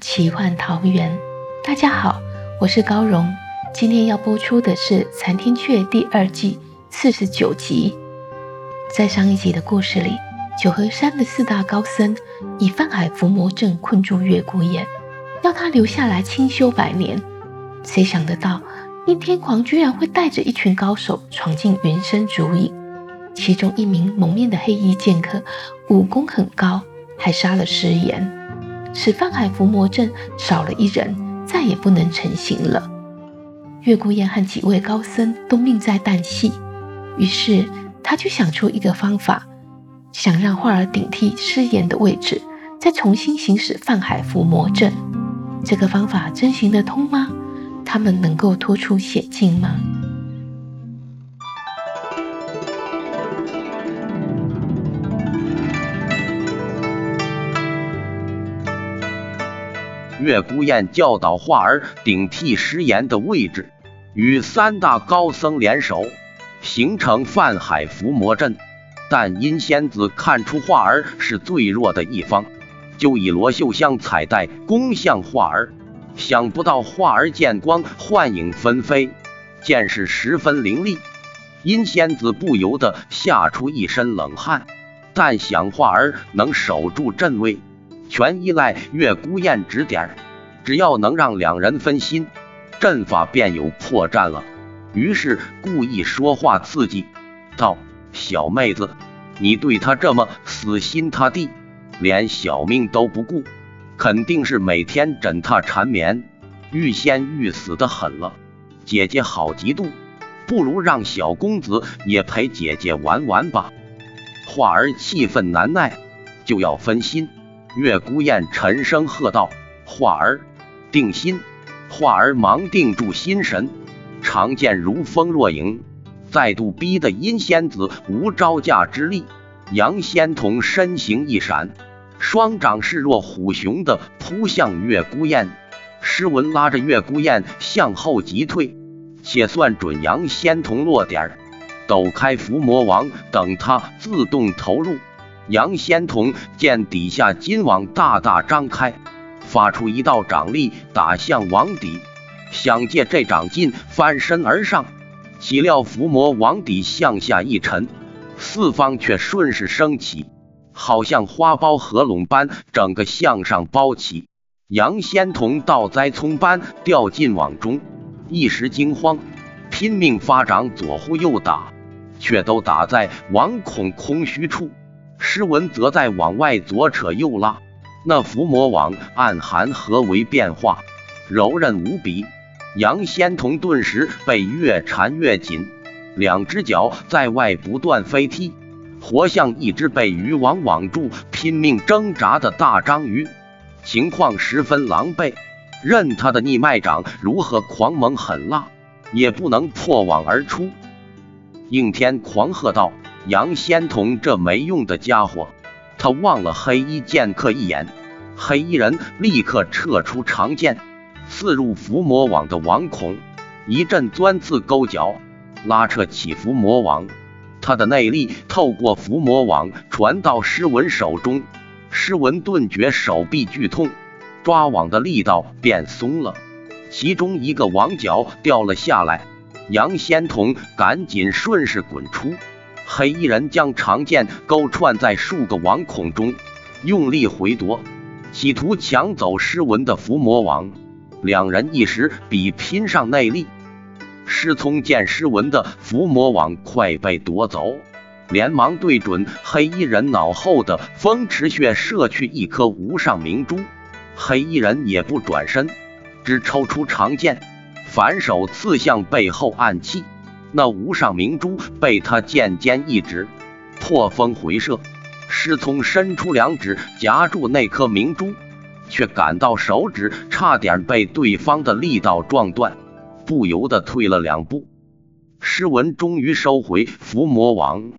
奇幻桃源。大家好，我是高荣。今天要播出的是《残天阙》第二季四十九集。在上一集的故事里，九河山的四大高僧以泛海伏魔阵困住月孤雁，要他留下来清修百年。谁想得到，应天狂居然会带着一群高手闯进云深竹影，其中一名蒙面的黑衣剑客武功很高，还杀了师言。使泛海伏魔阵少了一人，再也不能成型了。月孤雁和几位高僧都命在旦夕，于是他就想出一个方法，想让画儿顶替师言的位置，再重新行使泛海伏魔阵。这个方法真行得通吗？他们能够脱出险境吗？月孤雁教导画儿顶替师言的位置，与三大高僧联手，形成泛海伏魔阵。但阴仙子看出画儿是最弱的一方，就以罗绣香彩带攻向画儿。想不到画儿见光，幻影纷飞，剑势十分凌厉。阴仙子不由得吓出一身冷汗，但想画儿能守住阵位。全依赖月孤雁指点，只要能让两人分心，阵法便有破绽了。于是故意说话刺激道：“小妹子，你对他这么死心塌地，连小命都不顾，肯定是每天枕榻缠绵，欲仙欲死的很了。姐姐好嫉妒，不如让小公子也陪姐姐玩玩吧。”话儿气愤难耐，就要分心。月孤雁沉声喝道：“化儿，定心！”化儿忙定住心神，长剑如风若影，再度逼得阴仙子无招架之力。杨仙童身形一闪，双掌势若虎熊的扑向月孤雁。诗文拉着月孤雁向后急退，且算准杨仙童落点，抖开伏魔王，等他自动投入。杨仙童见底下金网大大张开，发出一道掌力打向网底，想借这掌劲翻身而上，岂料伏魔网底向下一沉，四方却顺势升起，好像花苞合拢般，整个向上包起。杨仙童倒栽葱般掉进网中，一时惊慌，拼命发掌左呼右打，却都打在网孔空虚处。诗文则在往外左扯右拉，那伏魔网暗含何为变化，柔韧无比。杨仙童顿时被越缠越紧，两只脚在外不断飞踢，活像一只被渔网网住、拼命挣扎的大章鱼，情况十分狼狈。任他的逆脉掌如何狂猛狠辣，也不能破网而出。应天狂喝道。杨仙童这没用的家伙，他望了黑衣剑客一眼，黑衣人立刻撤出长剑，刺入伏魔网的网孔，一阵钻刺勾脚，拉扯起伏魔网。他的内力透过伏魔网传到诗文手中，诗文顿觉手臂剧痛，抓网的力道变松了，其中一个网角掉了下来，杨仙童赶紧顺势滚出。黑衣人将长剑勾串在数个网孔中，用力回夺，企图抢走诗文的伏魔网。两人一时比拼上内力。师聪见诗文的伏魔网快被夺走，连忙对准黑衣人脑后的风池穴射去一颗无上明珠。黑衣人也不转身，只抽出长剑，反手刺向背后暗器。那无上明珠被他剑尖一指，破风回射。师聪伸出两指夹住那颗明珠，却感到手指差点被对方的力道撞断，不由得退了两步。诗文终于收回伏魔网，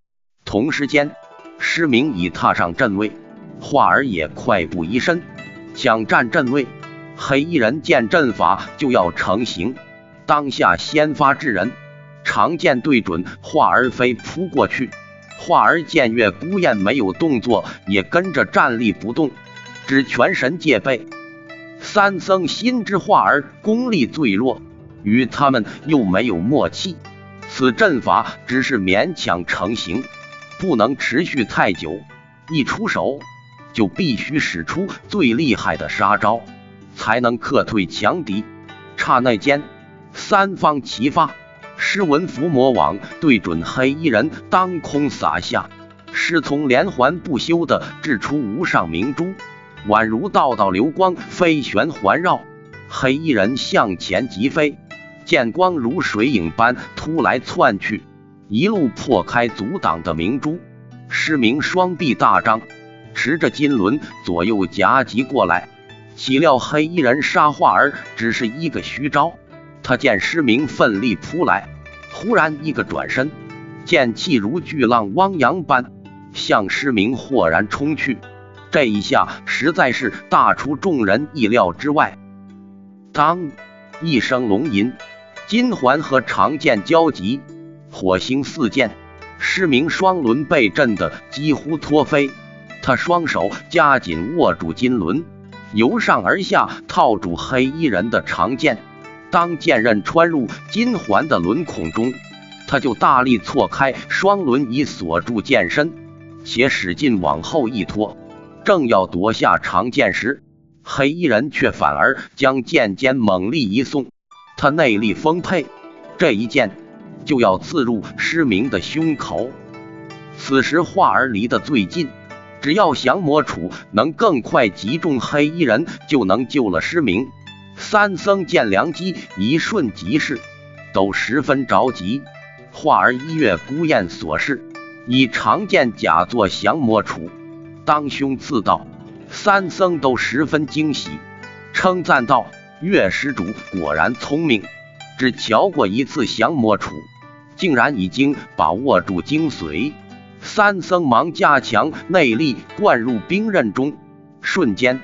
同时间，诗明已踏上阵位，画儿也快步移身，想占阵位。黑衣人见阵法就要成型，当下先发制人，长剑对准画儿飞扑过去。画儿见月孤雁没有动作，也跟着站立不动，只全神戒备。三僧心知画儿功力最弱，与他们又没有默契。此阵法只是勉强成型，不能持续太久。一出手，就必须使出最厉害的杀招，才能克退强敌。刹那间，三方齐发，狮纹伏魔网对准黑衣人当空撒下，师从连环不休的掷出无上明珠，宛如道道流光飞旋环绕，黑衣人向前疾飞。剑光如水影般突来窜去，一路破开阻挡的明珠。失明双臂大张，持着金轮左右夹击过来。岂料黑衣人杀画儿只是一个虚招。他见失明奋力扑来，忽然一个转身，剑气如巨浪汪洋般向失明豁然冲去。这一下实在是大出众人意料之外。当一声龙吟。金环和长剑交集，火星四溅，失明双轮被震得几乎脱飞。他双手夹紧握住金轮，由上而下套住黑衣人的长剑。当剑刃穿入金环的轮孔中，他就大力错开双轮，以锁住剑身，且使劲往后一拖。正要夺下长剑时，黑衣人却反而将剑尖猛力一送。他内力丰沛，这一剑就要刺入失明的胸口。此时画儿离得最近，只要降魔杵能更快击中黑衣人，就能救了失明。三僧见良机，一瞬即逝，都十分着急。化儿一月孤雁所示，以长剑假作降魔杵，当胸刺道。三僧都十分惊喜，称赞道。岳施主果然聪明，只瞧过一次降魔杵，竟然已经把握住精髓。三僧忙加强内力，灌入兵刃中，瞬间，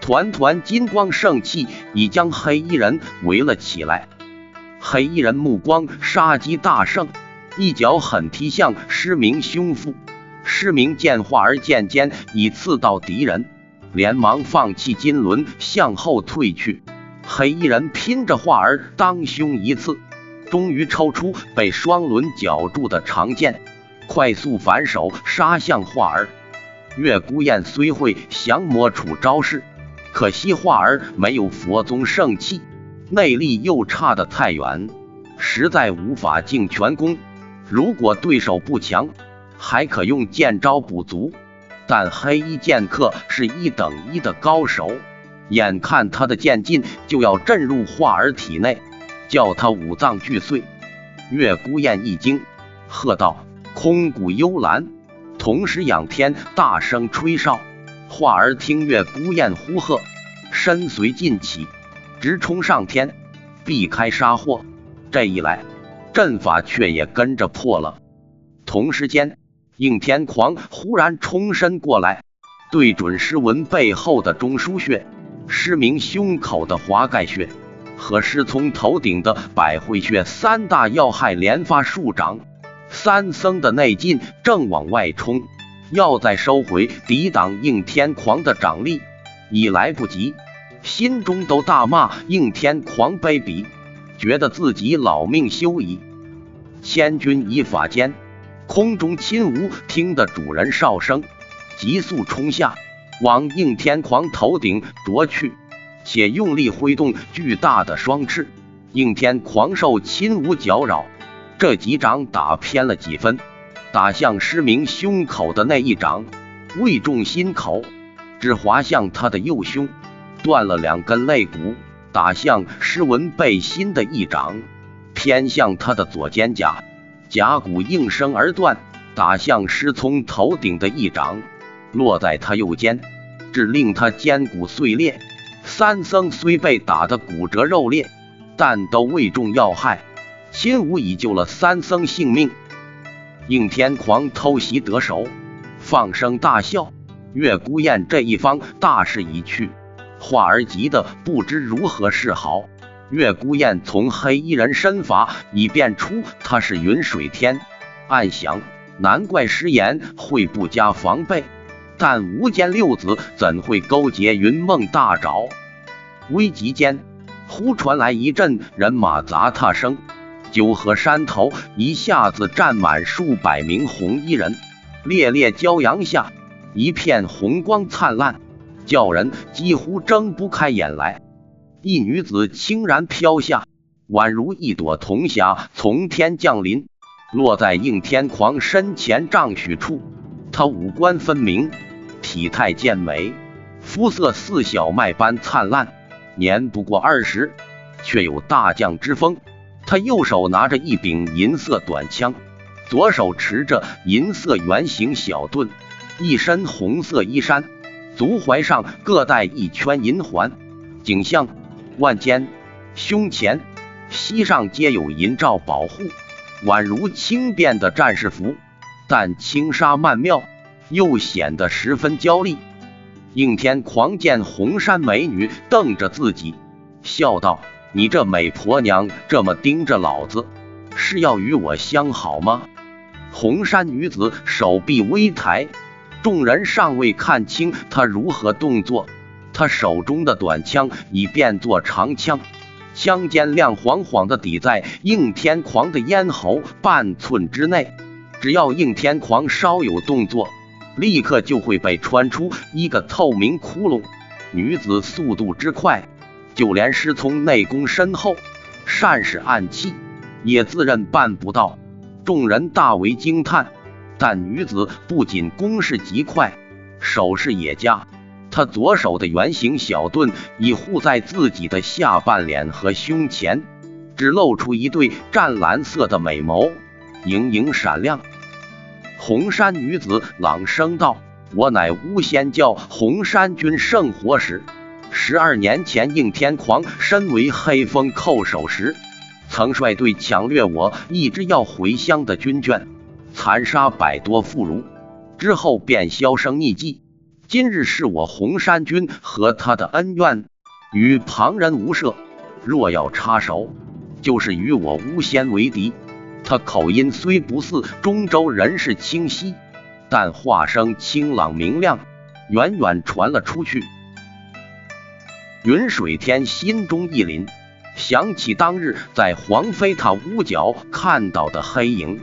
团团金光盛气已将黑衣人围了起来。黑衣人目光杀机大盛，一脚狠踢向失明胸腹。失明见化而剑尖已刺到敌人，连忙放弃金轮，向后退去。黑衣人拼着画儿当胸一刺，终于抽出被双轮绞住的长剑，快速反手杀向画儿。月孤雁虽会降魔杵招式，可惜画儿没有佛宗圣器，内力又差得太远，实在无法尽全功。如果对手不强，还可用剑招补足，但黑衣剑客是一等一的高手。眼看他的剑劲就要震入画儿体内，叫他五脏俱碎。月孤雁一惊，喝道：“空谷幽兰！”同时仰天大声吹哨。画儿听月孤雁呼喝，身随劲起，直冲上天，避开杀祸。这一来，阵法却也跟着破了。同时间，应天狂忽然冲身过来，对准诗文背后的中枢穴。失明胸口的华盖穴和师聪头顶的百会穴三大要害连发数掌，三僧的内劲正往外冲，要再收回抵挡应天狂的掌力已来不及，心中都大骂应天狂卑鄙，觉得自己老命休矣。千钧一发间，空中亲无听得主人哨声，急速冲下。往应天狂头顶啄去，且用力挥动巨大的双翅。应天狂受亲无搅扰，这几掌打偏了几分，打向失明胸口的那一掌未中心口，只划向他的右胸。断了两根肋骨，打向施文背心的一掌，偏向他的左肩胛，甲骨应声而断，打向施聪头顶的一掌，落在他右肩，致令他肩骨碎裂。三僧虽被打得骨折肉裂，但都未中要害，亲武已救了三僧性命。应天狂偷袭得手，放声大笑。月孤雁这一方大势已去，华儿急得不知如何是好。月孤雁从黑衣人身法已辨出他是云水天，暗想难怪师言会不加防备。但无间六子怎会勾结云梦大爪？危急间，忽传来一阵人马杂踏声，九河山头一下子站满数百名红衣人，烈烈骄阳下，一片红光灿烂，叫人几乎睁不开眼来。一女子轻然飘下，宛如一朵铜霞从天降临，落在应天狂身前丈许处。她五官分明。体态健美，肤色似小麦般灿烂，年不过二十，却有大将之风。他右手拿着一柄银色短枪，左手持着银色圆形小盾，一身红色衣衫，足踝上各带一圈银环，颈项、腕间、胸前、膝上皆有银罩保护，宛如轻便的战士服，但轻纱曼妙。又显得十分娇丽。应天狂见红衫美女瞪着自己，笑道：“你这美婆娘这么盯着老子，是要与我相好吗？”红衫女子手臂微抬，众人尚未看清她如何动作，她手中的短枪已变作长枪，枪尖亮晃晃的抵在应天狂的咽喉半寸之内，只要应天狂稍有动作。立刻就会被穿出一个透明窟窿。女子速度之快，就连师从内功深厚、善使暗器，也自认办不到。众人大为惊叹。但女子不仅攻势极快，手势也佳。她左手的圆形小盾已护在自己的下半脸和胸前，只露出一对湛蓝色的美眸，盈盈闪亮。红山女子朗声道：“我乃巫仙教红山军圣火使。十二年前，应天狂身为黑风叩首时，曾率队抢掠我一支要回乡的军眷，残杀百多妇孺，之后便销声匿迹。今日是我红山军和他的恩怨，与旁人无涉。若要插手，就是与我巫仙为敌。”他口音虽不似中州人士清晰，但话声清朗明亮，远远传了出去。云水天心中一凛，想起当日在黄飞塔屋角看到的黑影，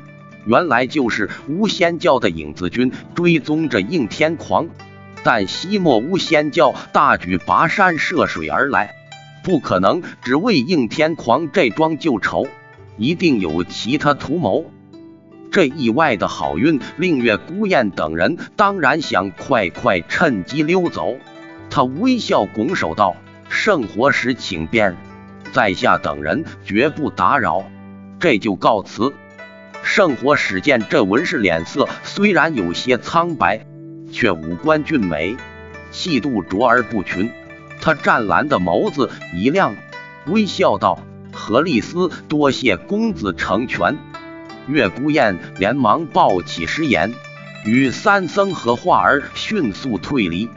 原来就是巫仙教的影子军追踪着应天狂。但西莫巫仙教大举跋山涉水而来，不可能只为应天狂这桩旧仇。一定有其他图谋。这意外的好运令月孤雁等人当然想快快趁机溜走。他微笑拱手道：“圣火使请便，在下等人绝不打扰，这就告辞。”圣火使见这文士脸色虽然有些苍白，却五官俊美，气度卓而不群。他湛蓝的眸子一亮，微笑道。何丽丝，多谢公子成全。月孤雁连忙抱起师言，与三僧和画儿迅速退离。